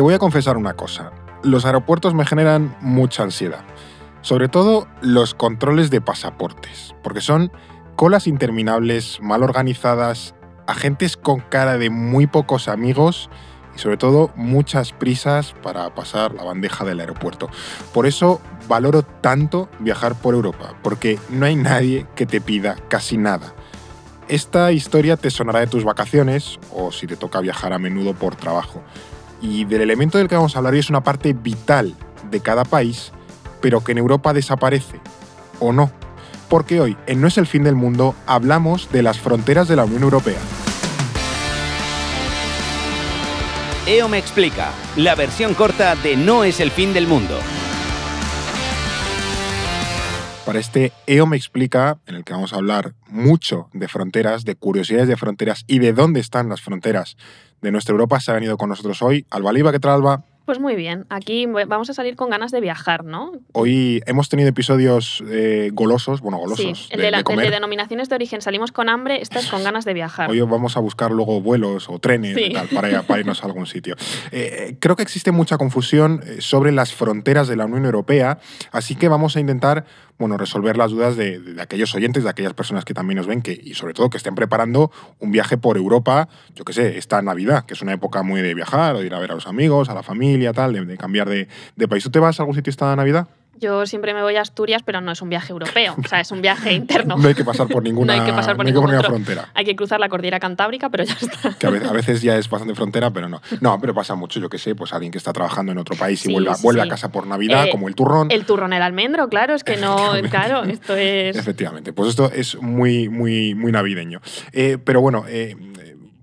Te voy a confesar una cosa. Los aeropuertos me generan mucha ansiedad. Sobre todo los controles de pasaportes, porque son colas interminables, mal organizadas, agentes con cara de muy pocos amigos y sobre todo muchas prisas para pasar la bandeja del aeropuerto. Por eso valoro tanto viajar por Europa, porque no hay nadie que te pida casi nada. Esta historia te sonará de tus vacaciones o si te toca viajar a menudo por trabajo. Y del elemento del que vamos a hablar hoy es una parte vital de cada país, pero que en Europa desaparece. ¿O no? Porque hoy, en No es el fin del mundo, hablamos de las fronteras de la Unión Europea. EO me explica, la versión corta de No es el fin del mundo. Para este EO me explica, en el que vamos a hablar mucho de fronteras, de curiosidades de fronteras y de dónde están las fronteras de nuestra Europa, se ha venido con nosotros hoy Alba Liva. ¿Qué tal, Alba? Pues muy bien, aquí vamos a salir con ganas de viajar, ¿no? Hoy hemos tenido episodios eh, golosos, bueno, golosos. Sí, el de, de denominaciones de origen salimos con hambre, estás con ganas de viajar. Hoy vamos a buscar luego vuelos o trenes tal, para, para, irnos a algún sitio. Eh, creo que existe mucha confusión eh, sobre las fronteras de la Unión Europea, así que vamos a intentar bueno, resolver las dudas de, aquellos oyentes, de aquellas personas que también nos ven que, y sobre todo que estén preparando un viaje por Europa, yo qué sé, esta Navidad, que es una época muy de viajar, o de ir a ver a los amigos, a la familia, tal, de, de cambiar de, de país. ¿Tú te vas a algún sitio esta Navidad? Yo siempre me voy a Asturias, pero no es un viaje europeo, o sea, es un viaje interno. no hay que pasar por ninguna, no hay que pasar por ninguna frontera. Hay que cruzar la cordillera cantábrica, pero ya está. Que a veces ya es bastante frontera, pero no. No, pero pasa mucho, yo que sé, pues alguien que está trabajando en otro país y vuelve, vuelve a casa por Navidad, eh, como el turrón. El turrón, el almendro, claro, es que no, claro, esto es... Efectivamente, pues esto es muy, muy, muy navideño. Eh, pero bueno, eh,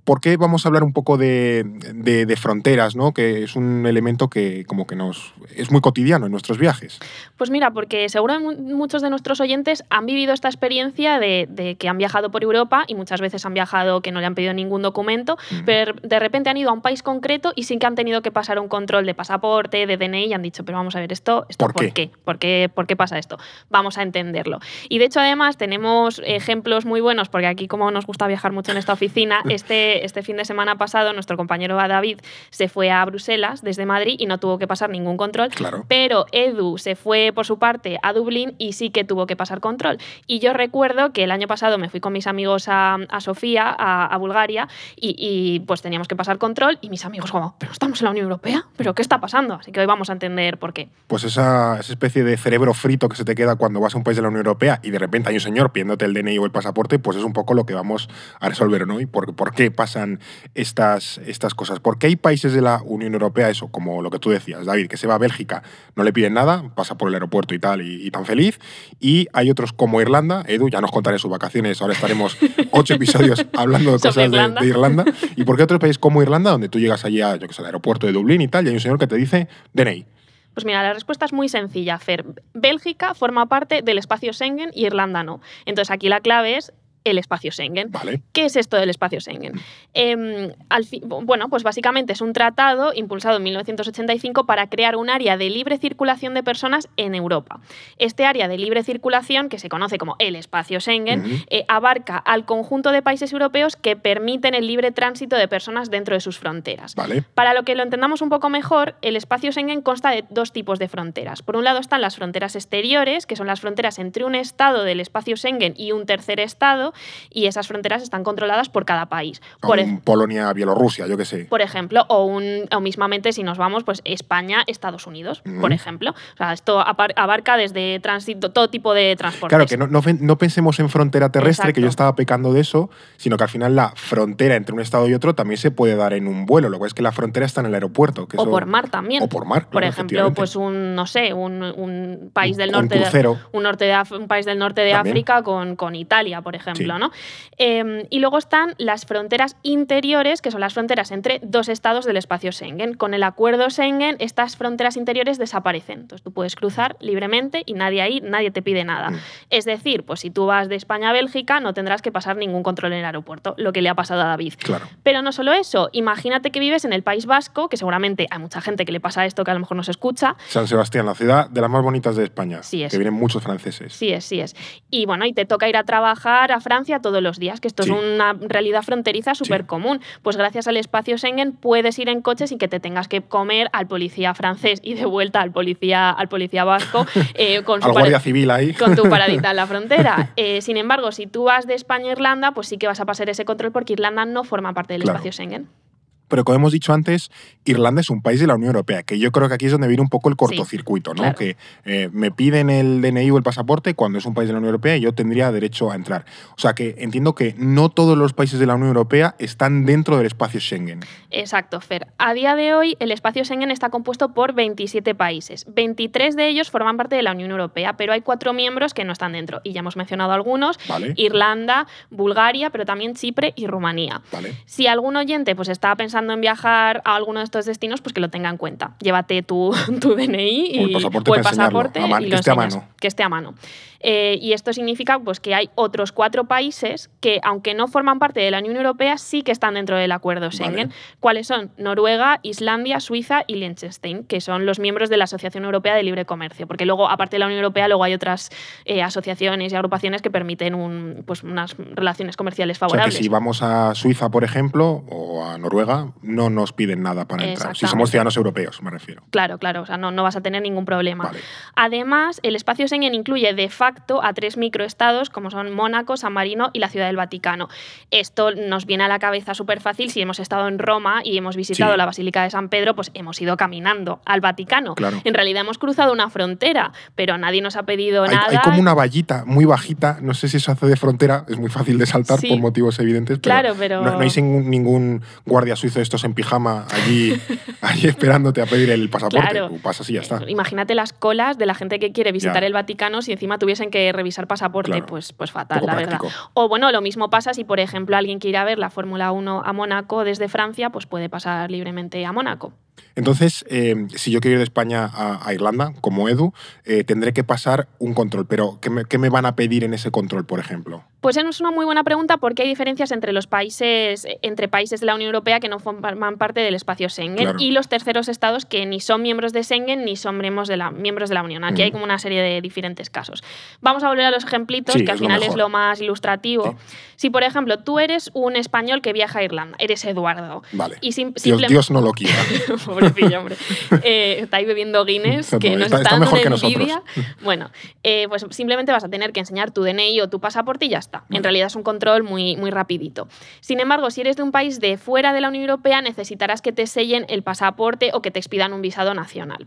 ¿Por qué vamos a hablar un poco de, fronteras, ¿no? que es un elemento que como que nos es muy cotidiano en nuestros viajes? Pues mira, porque seguro muchos de nuestros oyentes han vivido esta experiencia de, que han viajado por Europa y muchas veces han viajado que no le han pedido ningún documento, pero de repente han ido a un país concreto y sin que han tenido que pasar un control de pasaporte, de DNI y han dicho, pero vamos a ver esto, esto ¿por, qué? ¿Por qué? ¿Por qué pasa esto? Vamos a entenderlo. Y de hecho además tenemos ejemplos muy buenos, porque aquí como nos gusta viajar mucho en esta oficina, este este, fin de semana pasado nuestro compañero David se fue a Bruselas desde Madrid y no tuvo que pasar ningún control. Pero Edu se fue por su parte a Dublín y sí que tuvo que pasar control. Y yo recuerdo que el año pasado me fui con mis amigos a, Sofía, a, Bulgaria, y, pues teníamos que pasar control y mis amigos como, pero estamos en la Unión Europea, pero ¿qué está pasando? Así que hoy vamos a entender por qué. Pues esa, esa especie de cerebro frito que se te queda cuando vas a un país de la Unión Europea y de repente hay un señor pidiéndote el DNI o el pasaporte, pues es un poco lo que vamos a resolver hoy. ¿Por, ¿Por qué pasan estas, estas cosas. Porque hay países de la Unión Europea, eso, como lo que tú decías, David, que se va a Bélgica, no le piden nada, pasa por el aeropuerto y tal, y, tan feliz. Y hay otros como Irlanda, Edu, ya nos contaré sus vacaciones, ahora estaremos ocho episodios hablando de cosas de, Irlanda. ¿Y por qué otro país como Irlanda, donde tú llegas allí a, yo que sé, al aeropuerto de Dublín y tal, y hay un señor que te dice DNI? Pues mira, la respuesta es muy sencilla, Fer. Bélgica forma parte del espacio Schengen y Irlanda no. Entonces aquí la clave es el espacio Schengen. ¿Qué es esto del espacio Schengen? Em, al bueno, pues básicamente es un tratado impulsado en 1985 para crear un área de libre circulación de personas en Europa. Este área de libre circulación, que se conoce como el espacio Schengen, eh, abarca al conjunto de países europeos que permiten el libre tránsito de personas dentro de sus fronteras. Para lo que lo entendamos un poco mejor, el espacio Schengen consta de dos tipos de fronteras. Por un lado están las fronteras exteriores, que son las fronteras entre un estado del espacio Schengen y un tercer estado, y esas fronteras están controladas por cada país. Por Polonia, Bielorrusia, yo qué sé. Por ejemplo, o, un, o mismamente si nos vamos, pues España, Estados Unidos, por ejemplo. O sea, esto abarca desde tránsito, todo tipo de transporte. Claro, que no, no, pensemos en frontera terrestre, que yo estaba pecando de eso, sino que al final la frontera entre un estado y otro también se puede dar en un vuelo. Lo que es que la frontera está en el aeropuerto. o por mar también. O por mar. por ejemplo, pues un, no sé, un, país del norte de, un, norte de, un país del norte de África con, con Italia, por ejemplo. ¿No? Em, y luego están las fronteras interiores, que son las fronteras entre dos estados del espacio Schengen. Con el acuerdo Schengen, estas fronteras interiores desaparecen. Entonces tú puedes cruzar libremente y nadie ahí, nadie te pide nada. Mm. Es decir, pues si tú vas de España a Bélgica, no tendrás que pasar ningún control en el aeropuerto, lo que le ha pasado a David. Claro. Pero no solo eso, imagínate que vives en el País Vasco, que seguramente hay mucha gente que le pasa esto que a lo mejor no se escucha. San Sebastián, la ciudad de las más bonitas de España. Sí es. Que vienen muchos franceses. Sí es, sí es. Y bueno, y te toca ir a trabajar a Francia todos los días, que esto es una realidad fronteriza súper común. Pues gracias al espacio Schengen puedes ir en coche sin que te tengas que comer al policía francés y de vuelta al policía, al policía vasco eh, con su guardia civil ahí. Con tu paradita en la frontera. Eh, sin embargo, si tú vas de España a Irlanda, pues sí que vas a pasar ese control porque Irlanda no forma parte del espacio Schengen. Pero como hemos dicho antes, Irlanda es un país de la Unión Europea, que yo creo que aquí es donde viene un poco el cortocircuito, ¿no? Que eh, me piden el DNI o el pasaporte cuando es un país de la Unión Europea y yo tendría derecho a entrar. O sea que entiendo que no todos los países de la Unión Europea están dentro del espacio Schengen. Exacto, Fer. A día de hoy, el espacio Schengen está compuesto por 27 países. 23 de ellos forman parte de la Unión Europea, pero hay cuatro miembros que no están dentro. Y ya hemos mencionado algunos: Irlanda, Bulgaria, pero también Chipre y Rumanía. Si algún oyente pues, estaba pensando en viajar a alguno de estos destinos, pues que lo tenga en cuenta. Llévate tu, tu DNI y, o el pasaporte, el pasaporte y que esté a mano. Que esté a mano. Eh, y esto significa pues, que hay otros cuatro países que, aunque no forman parte de la Unión Europea, sí que están dentro del acuerdo Schengen. ¿Cuáles son? Noruega, Islandia, Suiza y Liechtenstein, que son los miembros de la Asociación Europea de Libre Comercio. Porque luego, aparte de la Unión Europea, luego hay otras eh, asociaciones y agrupaciones que permiten un, pues, unas relaciones comerciales favorables. O sea que si vamos a Suiza, por ejemplo, o a Noruega, no nos piden nada para entrar. Si somos ciudadanos europeos, me refiero. Claro, claro. O sea, no, no vas a tener ningún problema. Además, el espacio Schengen incluye de facto a tres microestados como son Mónaco, San Marino y la Ciudad del Vaticano. Esto nos viene a la cabeza súper fácil si hemos estado en Roma y hemos visitado la Basílica de San Pedro, pues hemos ido caminando al Vaticano. En realidad hemos cruzado una frontera, pero nadie nos ha pedido nada. Hay como una vallita muy bajita, no sé si eso hace de frontera, es muy fácil de saltar por motivos evidentes, pero, claro, pero... No, hay ningún, guardia suizo estos en pijama allí, allí esperándote a pedir el pasaporte. Claro. pasas y ya está. Imagínate las colas de la gente que quiere visitar el Vaticano si encima tuviese tuviesen que revisar pasaporte, pues, pues fatal, la verdad. O bueno, lo mismo pasa si, por ejemplo, alguien quiere ir a ver la Fórmula 1 a Mónaco desde Francia, pues puede pasar libremente a Mónaco. Entonces, eh, si yo quiero ir de España a, Irlanda, como Edu, eh, tendré que pasar un control. Pero, ¿qué me, van a pedir en ese control, por ejemplo? Pues es una muy buena pregunta porque hay diferencias entre los países, entre países de la Unión Europea que no forman parte del espacio Schengen y los terceros estados que ni son miembros de Schengen ni son miembros de la, miembros de la Unión. Aquí hay como una serie de diferentes casos. Vamos a volver a los ejemplitos, que al final es lo más ilustrativo. Si, por ejemplo, tú eres un español que viaja a Irlanda, eres Eduardo. Vale. Y Dios, no lo quiera. Pobrecillo, hombre. Eh, está ahí bebiendo Guinness, que nos está, dando mejor envidia. Bueno, eh, pues simplemente vas a tener que enseñar tu DNI o tu pasaporte y ya está. En realidad es un control muy, muy rapidito. Sin embargo, si eres de un país de fuera de la Unión Europea, necesitarás que te sellen el pasaporte o que te expidan un visado nacional.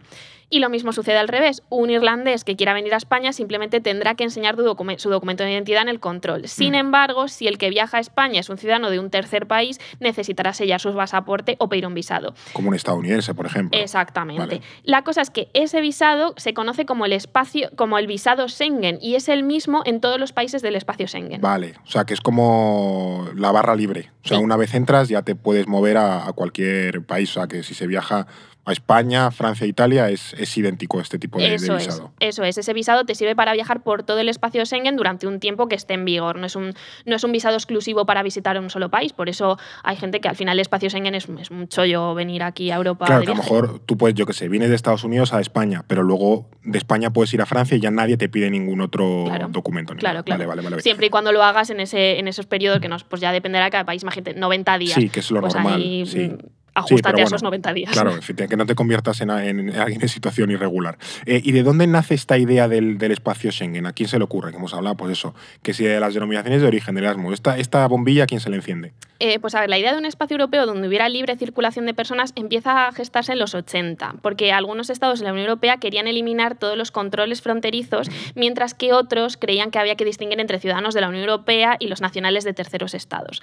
Y lo mismo sucede al revés. Un irlandés que quiera venir a España simplemente tendrá que enseñar su documento de identidad en el control. Sin mm. embargo, si el que viaja a España es un ciudadano de un tercer país, necesitará sellar su pasaporte o pedir un visado. Como un estadounidense, por ejemplo. Exactamente. La cosa es que ese visado se conoce como el espacio, como el visado Schengen y es el mismo en todos los países del espacio Schengen. Vale, o sea que es como la barra libre. O sea, una vez entras ya te puedes mover a, a cualquier país. O sea que si se viaja a España, Francia, Italia, es, es idéntico este tipo de, eso visado. Es, eso es, ese visado te sirve para viajar por todo el espacio Schengen durante un tiempo que esté en vigor. No es un, no es un visado exclusivo para visitar un solo país, por eso hay gente que al final el espacio Schengen es, es un chollo venir aquí a Europa. Claro, que a lo mejor tú puedes, yo qué sé, vienes de Estados Unidos a España, pero luego de España puedes ir a Francia y ya nadie te pide ningún otro documento. Claro, claro. Vale, vale, Siempre y cuando lo hagas en, ese, en esos periodos que nos, pues ya dependerá de cada país, imagínate, 90 días. Sí, que es lo pues normal. sí. Ajustate a esos 90 días. Claro, que no te conviertas en, alguien en situación irregular. Eh, ¿Y de dónde nace esta idea del, espacio Schengen? ¿A quién se le ocurre? Que hemos hablado, pues eso, que si de las denominaciones de origen del Erasmus. ¿Esta, esta bombilla a quién se le enciende? Eh, pues a ver, la idea de un espacio europeo donde hubiera libre circulación de personas empieza a gestarse en los 80, porque algunos estados de la Unión Europea querían eliminar todos los controles fronterizos, mientras que otros creían que había que distinguir entre ciudadanos de la Unión Europea y los nacionales de terceros estados.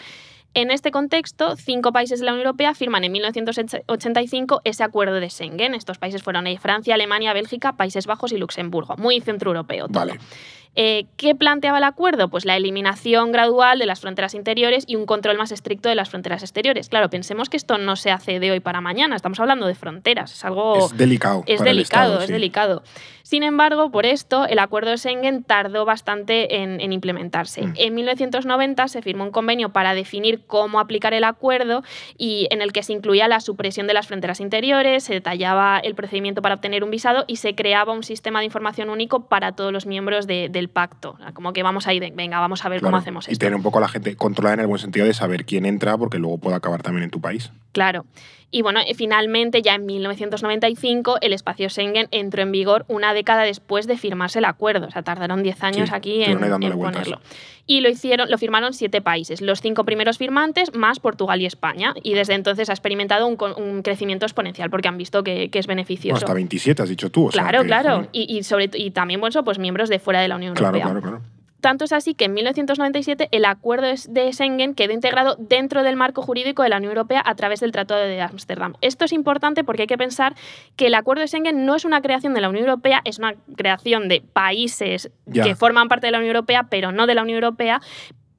En este contexto, cinco países de la Unión Europea firman en 1985 ese acuerdo de Schengen. Estos países fueron Francia, Alemania, Bélgica, Países Bajos y Luxemburgo. Muy centroeuropeo todo. Vale. Eh, ¿Qué planteaba el acuerdo? Pues la eliminación gradual de las fronteras interiores y un control más estricto estricto de las fronteras exteriores. Claro, pensemos que esto no se hace de hoy para mañana, estamos hablando de fronteras, es algo... Es delicado. Es delicado, es delicado. Sin embargo, por esto, el acuerdo de Schengen tardó bastante en, implementarse. Mm. En 1990 se firmó un convenio para definir cómo aplicar el acuerdo y en el que se incluía la supresión de las fronteras interiores, se detallaba el procedimiento para obtener un visado y se creaba un sistema de información único para todos los miembros del pacto. Como que vamos a ir, venga, vamos a ver cómo hacemos esto. Y tener un poco la gente controlada en el buen sentido de saber quién entra, porque luego puede acabar también en tu país. Claro. Y bueno, eh, finalmente ya en 1995 el espacio Schengen entró en vigor una década después de firmarse el acuerdo. O sea, tardaron 10 años aquí en, ponerlo. Y lo hicieron, lo firmaron siete países, los cinco primeros firmantes más Portugal y España. Y desde entonces ha experimentado un, crecimiento exponencial porque han visto que, es beneficioso. hasta 27 has dicho tú. claro, claro. Y, sobre, y también, bueno, pues miembros de fuera de la Unión Europea. Claro, claro, claro. Tanto es así que en 1997 el acuerdo de Schengen quedó integrado dentro del marco jurídico de la Unión Europea a través del Tratado de Ámsterdam. Esto es importante porque hay que pensar que el acuerdo de Schengen no es una creación de la Unión Europea, es una creación de países que forman parte de la Unión Europea, pero no de la Unión Europea,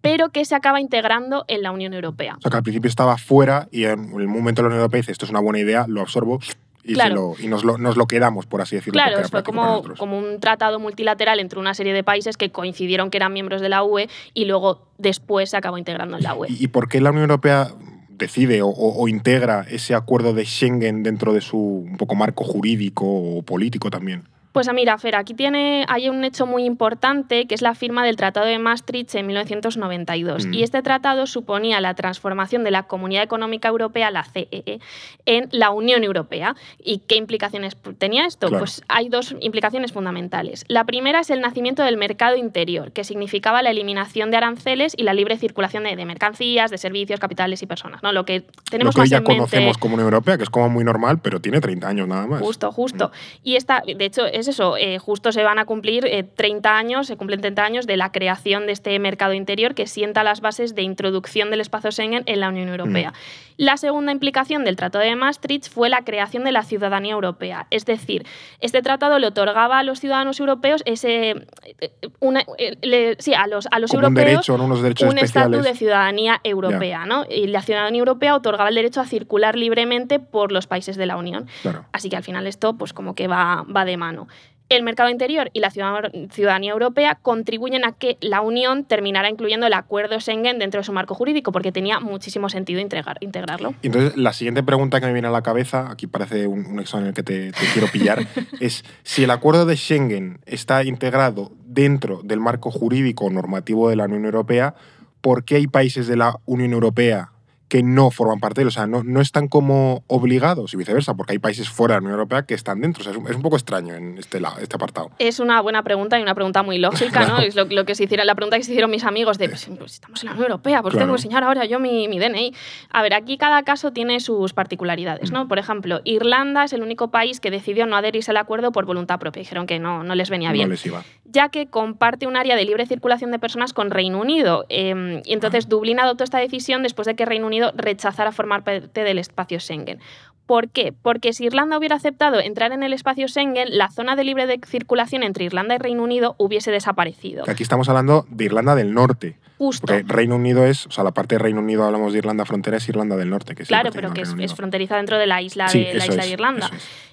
pero que se acaba integrando en la Unión Europea. O sea, que al principio estaba fuera y en el momento de la Unión Europea dice esto es una buena idea, lo absorbo y, nos, lo, quedamos, por así decirlo. Claro, fue como, como un tratado multilateral entre una serie de países que coincidieron que eran miembros de la UE y luego después se acabó integrando en la UE. ¿Y, por qué la Unión Europea decide o, integra ese acuerdo de Schengen dentro de su un poco marco jurídico o político también? Pues mira, Fer, aquí tiene, hay un hecho muy importante que es la firma del Tratado de Maastricht en 1992. Mm. Y este tratado suponía la transformación de la Comunidad Económica Europea, la CEE, e, en la Unión Europea. ¿Y qué implicaciones tenía esto? Pues hay dos implicaciones fundamentales. La primera es el nacimiento del mercado interior, que significaba la eliminación de aranceles y la libre circulación de, mercancías, de servicios, capitales y personas. ¿no? Lo que tenemos Lo que ya conocemos como Unión Europea, que es como muy normal, pero tiene 30 años nada más. Justo, justo. Mm. Y esta, de hecho, es eso, eh, justo se van a cumplir 30 eh, años, se cumplen 30 años de la creación de este mercado interior que sienta las bases de introducción del espacio Schengen en la Unión Europea. Mm. La segunda implicación del Tratado de Maastricht fue la creación de la ciudadanía europea. Es decir, este tratado le otorgaba a los ciudadanos europeos ese, eh, sí, a los, a los europeos un, estatus de ciudadanía europea. ¿no? Y la ciudadanía europea otorgaba el derecho a circular libremente por los países de la Unión. Así que al final esto pues como que va, va de mano. El mercado interior y la ciudadanía europea contribuyen a que la Unión terminara incluyendo el acuerdo Schengen dentro de su marco jurídico, porque tenía muchísimo sentido integrarlo. Entonces, la siguiente pregunta que me viene a la cabeza, aquí parece un, examen en el que te, te quiero pillar, es si el acuerdo de Schengen está integrado dentro del marco jurídico normativo de la Unión Europea, ¿por qué hay países de la Unión Europea que no forman parte de él. O sea, no, no están como obligados y viceversa, porque hay países fuera de la Unión Europea que están dentro. O sea, es, un, poco extraño en este, este apartado. Es una buena pregunta y una pregunta muy lógica, ¿no? Es lo, lo, que se hiciera, la pregunta que se hicieron mis amigos de, pues, pues estamos en la Unión Europea, pues tengo que enseñar ahora yo mi, mi, DNI. A ver, aquí cada caso tiene sus particularidades, ¿no? Mm. Por ejemplo, Irlanda es el único país que decidió no adherirse al acuerdo por voluntad propia. Dijeron que no, no les venía bien. No les iba. Ya que comparte un área de libre circulación de personas con Reino Unido. Em, y entonces ah. Dublín adoptó esta decisión después de que Reino Unido rechazara formar parte del espacio Schengen. ¿Por qué? Porque si Irlanda hubiera aceptado entrar en el espacio Schengen, la zona de libre circulación entre Irlanda y Reino Unido hubiese desaparecido. Aquí estamos hablando de Irlanda del Norte. Justo. Porque Reino Unido es, o sea, la parte de Reino Unido hablamos de Irlanda frontera es Irlanda del Norte. Que claro, pero que es, fronteriza dentro de la isla de, la isla de Irlanda.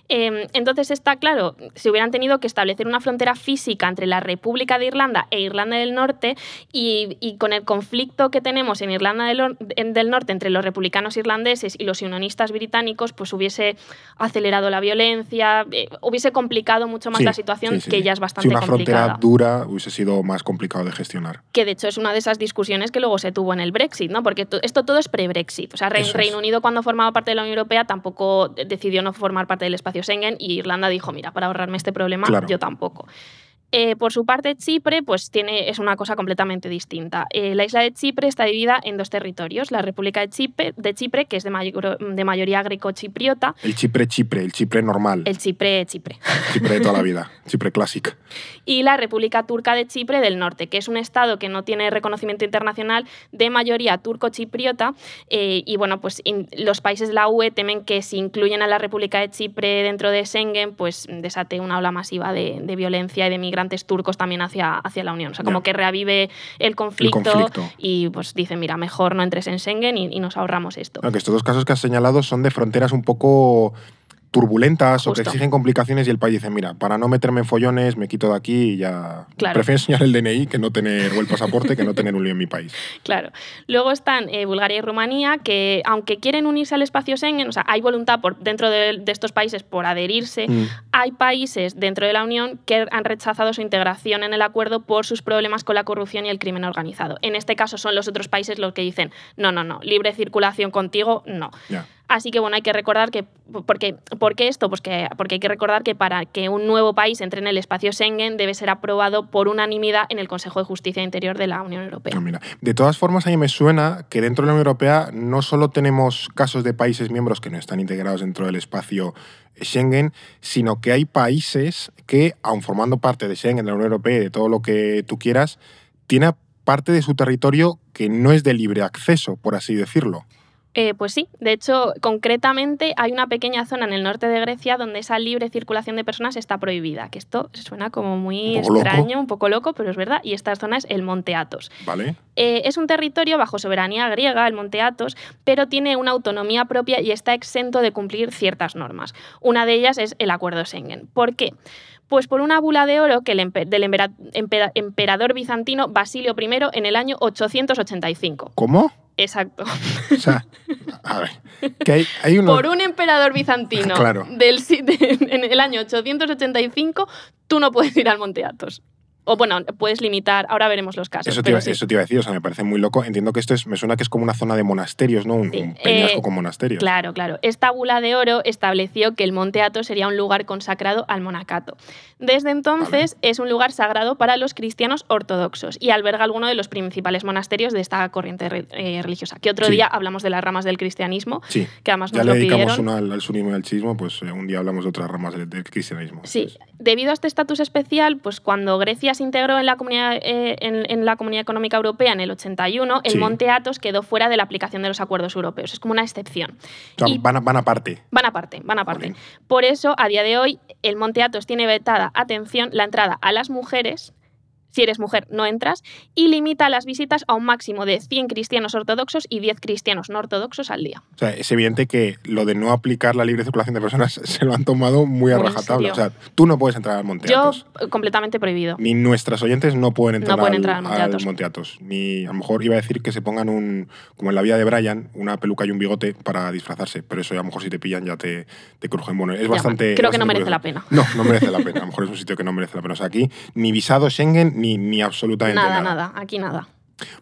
Em, entonces está claro, si hubieran tenido que establecer una frontera física entre la República de Irlanda e Irlanda del Norte y, con el conflicto que tenemos en Irlanda del, Norte entre los republicanos irlandeses y los unionistas británicos, pues hubiese acelerado la violencia, eh, hubiese complicado mucho más la situación que ya es bastante complicada. Si una frontera dura hubiese sido más complicado de gestionar. Que de hecho es una de esas discusiones que luego se tuvo en el Brexit, ¿no? Porque esto todo es pre-Brexit. O sea, Reino Unido cuando formaba parte de la Unión Europea tampoco decidió no formar parte del espacio Schengen y Irlanda dijo, mira, para ahorrarme este problema, yo tampoco. Eh, por su parte, Chipre pues, tiene, es una cosa completamente distinta. Eh, la isla de Chipre está dividida en dos territorios. La República de Chipre, de Chipre que es de, de mayoría greco-chipriota. El Chipre-Chipre, el Chipre normal. El Chipre-Chipre. Chipre de toda la vida, Chipre clásico. Y la República Turca de Chipre del Norte, que es un estado que no tiene reconocimiento internacional de mayoría turco-chipriota. Eh, y bueno, pues los países de la UE temen que si incluyen a la República de Chipre dentro de Schengen, pues desate una ola masiva de, de violencia y de migrantes inmigrantes turcos también hacia, hacia la Unión. O sea, como que reavive el conflicto, conflicto. y pues dice, mira, mejor no entres en Schengen y, y nos ahorramos esto. Claro, que estos dos casos que has señalado son de fronteras un poco turbulentas o que exigen complicaciones y el país dice, mira, para no meterme en follones, me quito de aquí y ya... Claro. Prefiero enseñar el DNI que no tener, o el pasaporte que no tener un lío en mi país. Claro. Luego están eh, Bulgaria y Rumanía, que aunque quieren unirse al espacio Schengen, o sea, hay voluntad por, dentro de, de estos países por adherirse, Mm. hay países dentro de la Unión que han rechazado su integración en el acuerdo por sus problemas con la corrupción y el crimen organizado. En este caso son los otros países los que dicen, no, no, no, libre circulación contigo, no. Ya. Así que bueno, hay que recordar que, ¿por qué esto? Pues que, porque hay que recordar que para que un nuevo país entre en el espacio Schengen debe ser aprobado por unanimidad en el Consejo de Justicia Interior de la Unión Europea. Ah, mira. De todas formas, a mí me suena que dentro de la Unión Europea no solo tenemos casos de países miembros que no están integrados dentro del espacio Schengen, sino que hay países que, aun formando parte de Schengen, de la Unión Europea y de todo lo que tú quieras, tiene parte de su territorio que no es de libre acceso, por así decirlo. Eh, pues sí, de hecho, concretamente hay una pequeña zona en el norte de Grecia donde esa libre circulación de personas está prohibida, que esto suena como muy Un poco loco. extraño, un poco loco, pero es verdad, y esta zona es el Monte Athos. ¿Vale? Eh, es un territorio bajo soberanía griega, el Monte Athos, pero tiene una autonomía propia y está exento de cumplir ciertas normas. Una de ellas es el Acuerdo Schengen. ¿Por qué? Pues por una bula de oro que el empe- del empera- empera- emperador bizantino Basilio I en el año 885. ¿Cómo? Exacto. O sea, a ver, que hay, hay unos... Por un emperador bizantino Claro. del, de- en el año 885, tú no puedes ir al Monte Athos. O bueno, puedes limitar, ahora veremos los casos. Eso te, iba, sí. eso te iba a decir, o sea, me parece muy loco. Entiendo que esto es, me suena que es como una zona de monasterios, ¿no? Un, Sí, un peñasco eh, con monasterios. Claro, claro. Esta bula de oro estableció que el Monte Athos sería un lugar consagrado al monacato. Desde entonces es un lugar sagrado para los cristianos ortodoxos y alberga alguno de los principales monasterios de esta corriente re- eh, religiosa. Que otro Sí. día hablamos de las ramas del cristianismo, Sí. que además Ya nos le lo dedicamos una al, al sunismo y al chismo, pues eh, un día hablamos de otras ramas del, del cristianismo. Sí, debido a este estatus especial, pues cuando Grecia se integró en la comunidad, eh, en, en la comunidad Económica Europea en el 81, el Sí. Monte Athos quedó fuera de la aplicación de los acuerdos europeos. Es como una excepción. O sea, y- van, a- van aparte. Van aparte, van aparte. Por eso, a día de hoy, el Monte Athos tiene vetada, atención, la entrada a las mujeres. Si eres mujer, no entras. Y limita las visitas a un máximo de 100 cristianos ortodoxos y 10 cristianos no ortodoxos al día. O sea, es evidente que lo de no aplicar la libre circulación de personas se lo han tomado muy a rajatabla. O sea, tú no puedes entrar al Monte Yo, Athos. eh, completamente prohibido. Ni nuestras oyentes no pueden entrar, No pueden entrar al Monte al Athos. Monte Athos. Ni a lo mejor iba a decir que se pongan un, como en la vida de Brian, una peluca y un bigote para disfrazarse. Pero eso a lo mejor si te pillan ya te, te crujen. Bueno, es Ya, bastante. creo que no merece la pena. No, no merece la pena. A lo mejor es un sitio que no merece la pena. O sea, aquí ni visado Schengen ni, ni absolutamente Nada, nada, aquí nada.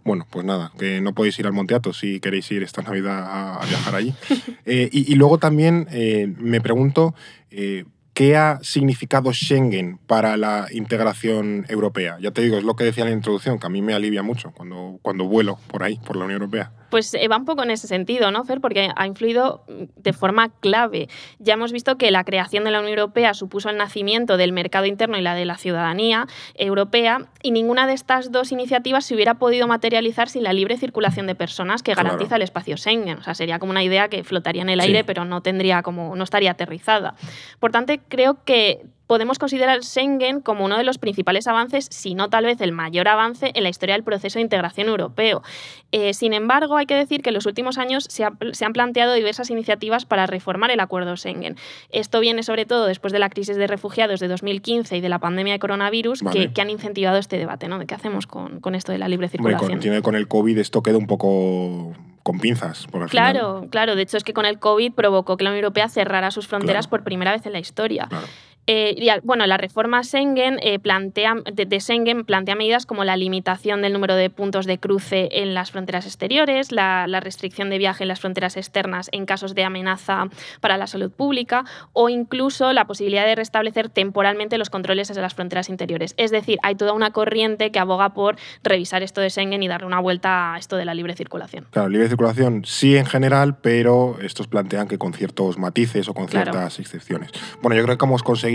Bueno, pues nada, que no podéis ir al Monte Athos si queréis ir esta Navidad a, a viajar allí. Eh, y, y luego también eh, me pregunto, eh, ¿qué ha significado Schengen para la integración europea? Ya te digo, es lo que decía en la introducción, que a mí me alivia mucho cuando, cuando vuelo por ahí, por la Unión Europea. Pues eh, va un poco en ese sentido, ¿no, Fer? Porque ha influido mm, de forma clave. Ya hemos visto que la creación de la Unión Europea supuso el nacimiento del mercado interno y la de la ciudadanía europea, y ninguna de estas dos iniciativas se hubiera podido materializar sin la libre circulación de personas que Claro. garantiza el espacio Schengen. O sea, sería como una idea que flotaría en el Sí. aire, pero no tendría como, no estaría aterrizada. Por tanto, creo que podemos considerar Schengen como uno de los principales avances, si no tal vez el mayor avance en la historia del proceso de integración europeo. Eh, sin embargo, hay que decir que en los últimos años se, ha- se han planteado diversas iniciativas para reformar el acuerdo Schengen. Esto viene sobre todo después de la crisis de refugiados de 2015 y de la pandemia de coronavirus Vale. que, que han incentivado este debate, ¿no? De qué hacemos con, con esto de la libre Hombre, circulación. con, entiendo que con el COVID esto queda un poco con pinzas. Porque al final- Claro, claro. De hecho, es que con el COVID provocó que la Unión Europea cerrara sus fronteras Claro. por primera vez en la historia. Claro. Eh, y bueno, la reforma Schengen eh, plantea, de, de Schengen plantea medidas como la limitación del número de puntos de cruce en las fronteras exteriores, la, la restricción de viaje en las fronteras externas en casos de amenaza para la salud pública o incluso la posibilidad de restablecer temporalmente los controles desde las fronteras interiores. Es decir, hay toda una corriente que aboga por revisar esto de Schengen y darle una vuelta a esto de la libre circulación. Claro, libre circulación sí en general, pero estos plantean que con ciertos matices o con Claro. ciertas excepciones. Bueno, yo creo que hemos conseguido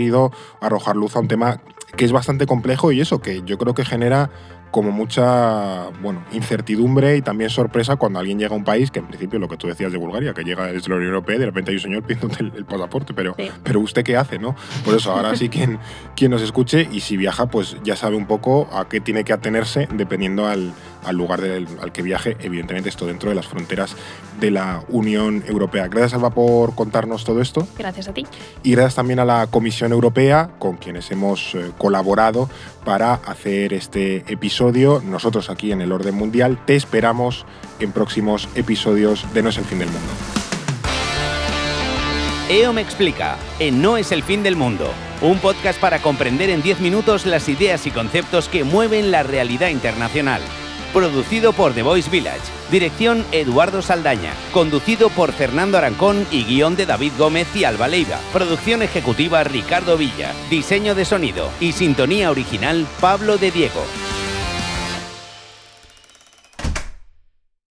arrojar luz a un tema que es bastante complejo y eso, que yo creo que genera como mucha bueno, incertidumbre y también sorpresa cuando alguien llega a un país que en principio lo que tú decías de Bulgaria, que llega desde la Unión Europea y de repente hay un señor pidiéndote el, pasaporte, pero, pero usted qué hace, ¿no? Por eso ahora sí quien, quien nos escuche y si viaja pues ya sabe un poco a qué tiene que atenerse dependiendo al, al lugar al que viaje, evidentemente esto dentro de las fronteras de la Unión Europea. Gracias Alba por contarnos todo esto. Gracias a ti. Y gracias también a la Comisión Europea con quienes hemos eh, colaborado para hacer este Nosotros aquí en el Orden Mundial te esperamos en próximos episodios de No es el fin del mundo. EO me explica, en No es el fin del mundo, un podcast para comprender en 10 minutos las ideas y conceptos que mueven la realidad internacional. Producido por The Voice Village. Dirección Eduardo Saldaña. Conducido por Fernando Arancón y guion de David Gómez y Alba Leiva. Producción ejecutiva Ricardo Villa. Diseño de sonido y sintonía original Pablo de Diego.